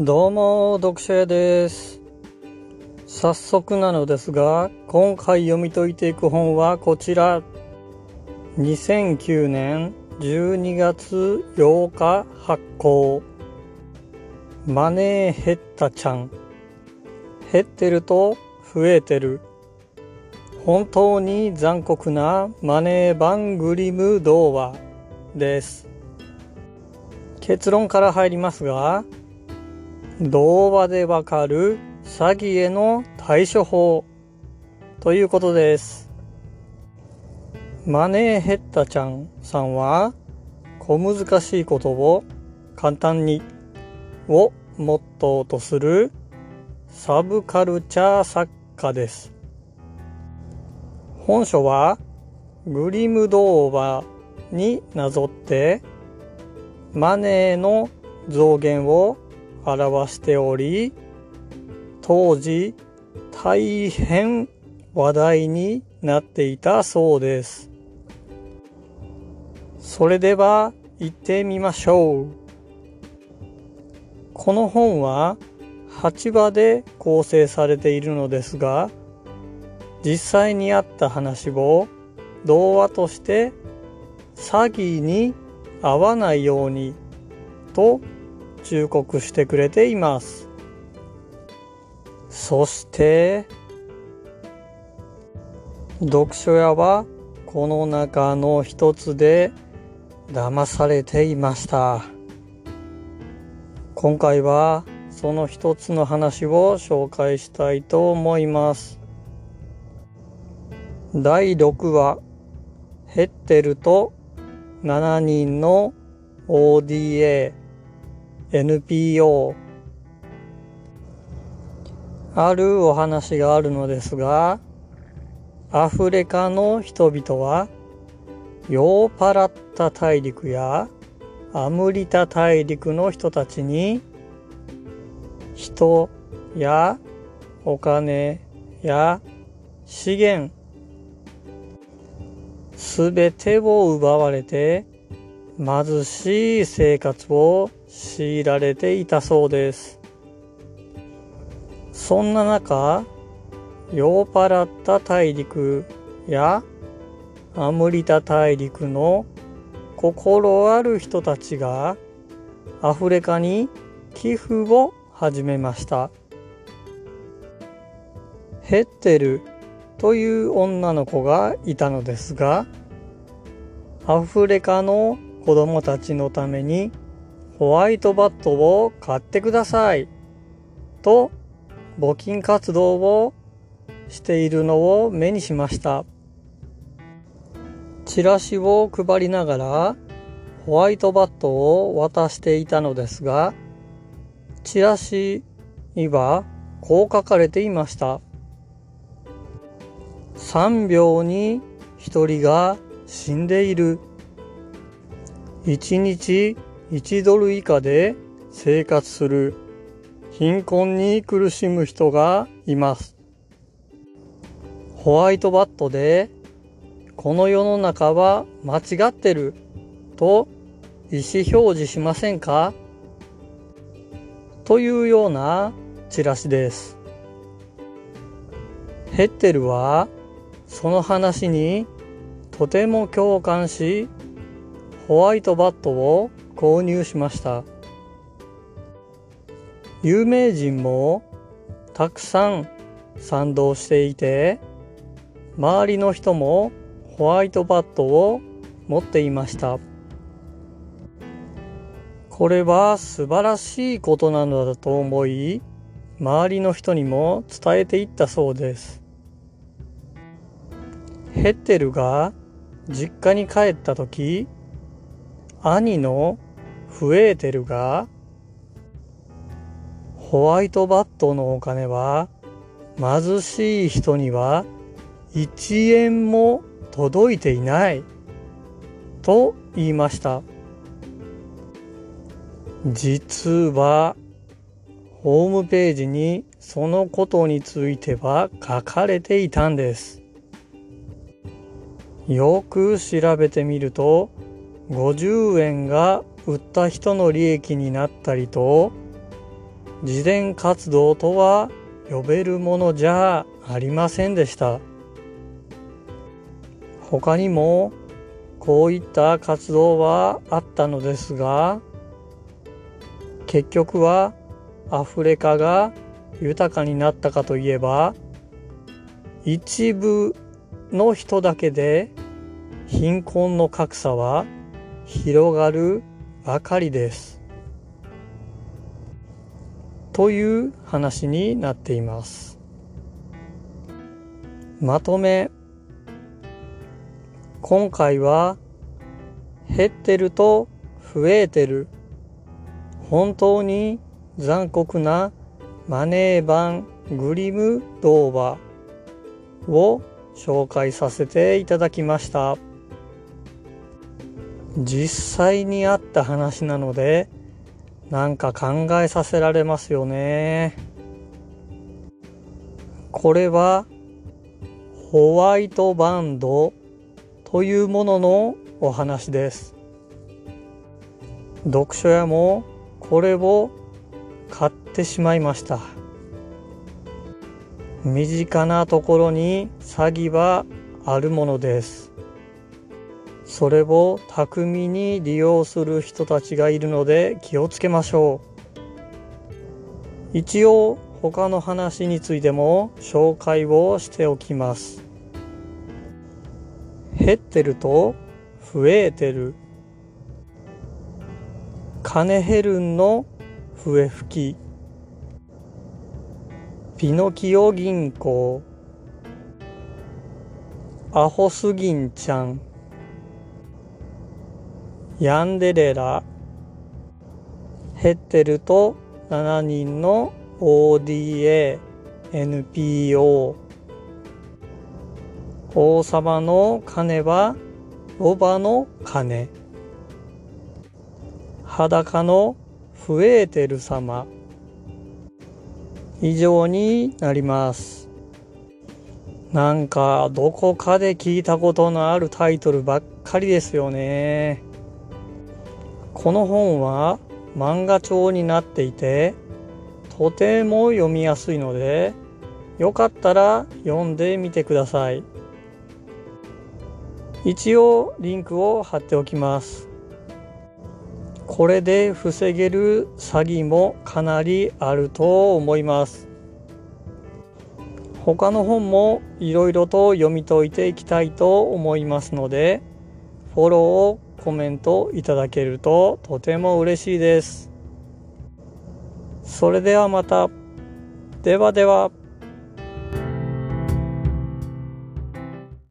どうも、読書屋です。早速なのですが、今回読み解いていく本はこちら。2009年12月8日発行。マネーヘッタちゃん。減ってると増えてる。本当に残酷なマネーバングリム童話です。結論から入りますが、童話でわかる詐欺への対処法ということです。マネーヘッタちゃんさんは小難しいことを簡単にをモットーとするサブカルチャー作家です。本書はグリム童話になぞってマネーの増減を表しており当時大変話題になっていたそうです。それでは行ってみましょう。この本は8話で構成されているのですが実際にあった話を童話として詐欺に合わないようにと忠告してくれています。そして、読書屋はこの中の一つで騙されていました。今回はその一つの話を紹介したいと思います。第6話、ヘッテルと7人の ODA NPO あるお話があるのですがアフリカの人々はヨーパラッタ大陸やアムリタ大陸の人たちに人やお金や資源すべてを奪われて貧しい生活を強いられていたそうです。そんな中、ヨーパラッタ大陸やアムリタ大陸の心ある人たちがアフリカに寄付を始めました。ヘッテルという女の子がいたのですが、アフリカの子供たちのためにホワイトバットを買ってくださいと募金活動をしているのを目にしました。チラシを配りながらホワイトバットを渡していたのですが、チラシにはこう書かれていました。3秒に1人が死んでいる。1日1ドル以下で生活する貧困に苦しむ人がいます。ホワイトバットでこの世の中は間違ってると意思表示しませんか？というようなチラシです。ヘッテルはその話にとても共感しホワイトバットを購入しました。有名人もたくさん賛同していて周りの人もホワイトバットを持っていました。これは素晴らしいことなのだと思い周りの人にも伝えていったそうです。ヘッテルが実家に帰った時兄のフエーテルがホワイトバットのお金は貧しい人には1円も届いていない。と言いました。実はホームページにそのことについては書かれていたんです。よく調べてみると50円が売った人の利益になったりと慈善活動とは呼べるものじゃありませんでした。他にもこういった活動はあったのですが結局はアフリカが豊かになったかといえば一部の人だけで貧困の格差は広がるばかりです。という話になっています。まとめ今回は減ってると増えてる本当に残酷なマネー版グリム童話を紹介させていただきました実際にあった話なのでなんか考えさせられますよね。これはホワイトバンドというもののお話です。読書屋もこれを買ってしまいました。身近なところに詐欺はあるものです。それを巧みに利用する人たちがいるので気をつけましょう。一応他の話についても紹介をしておきます。減ってると増えてる。金減るんの笛吹き。ピノキオ銀行。アホスギンちゃん。ヤンデレラ。減ってると7人の ODA NPO 王様の金はロバの金裸の増えてる様。以上になります。なんかどこかで聞いたことのあるタイトルばっかりですよね。この本は漫画調になっていてとても読みやすいのでよかったら読んでみてください。一応リンクを貼っておきます。これで防げる詐欺もかなりあると思います。他の本もいろいろと読み解いていきたいと思いますのでフォローをコメントいただけるととても嬉しいです。それではまた。ではでは。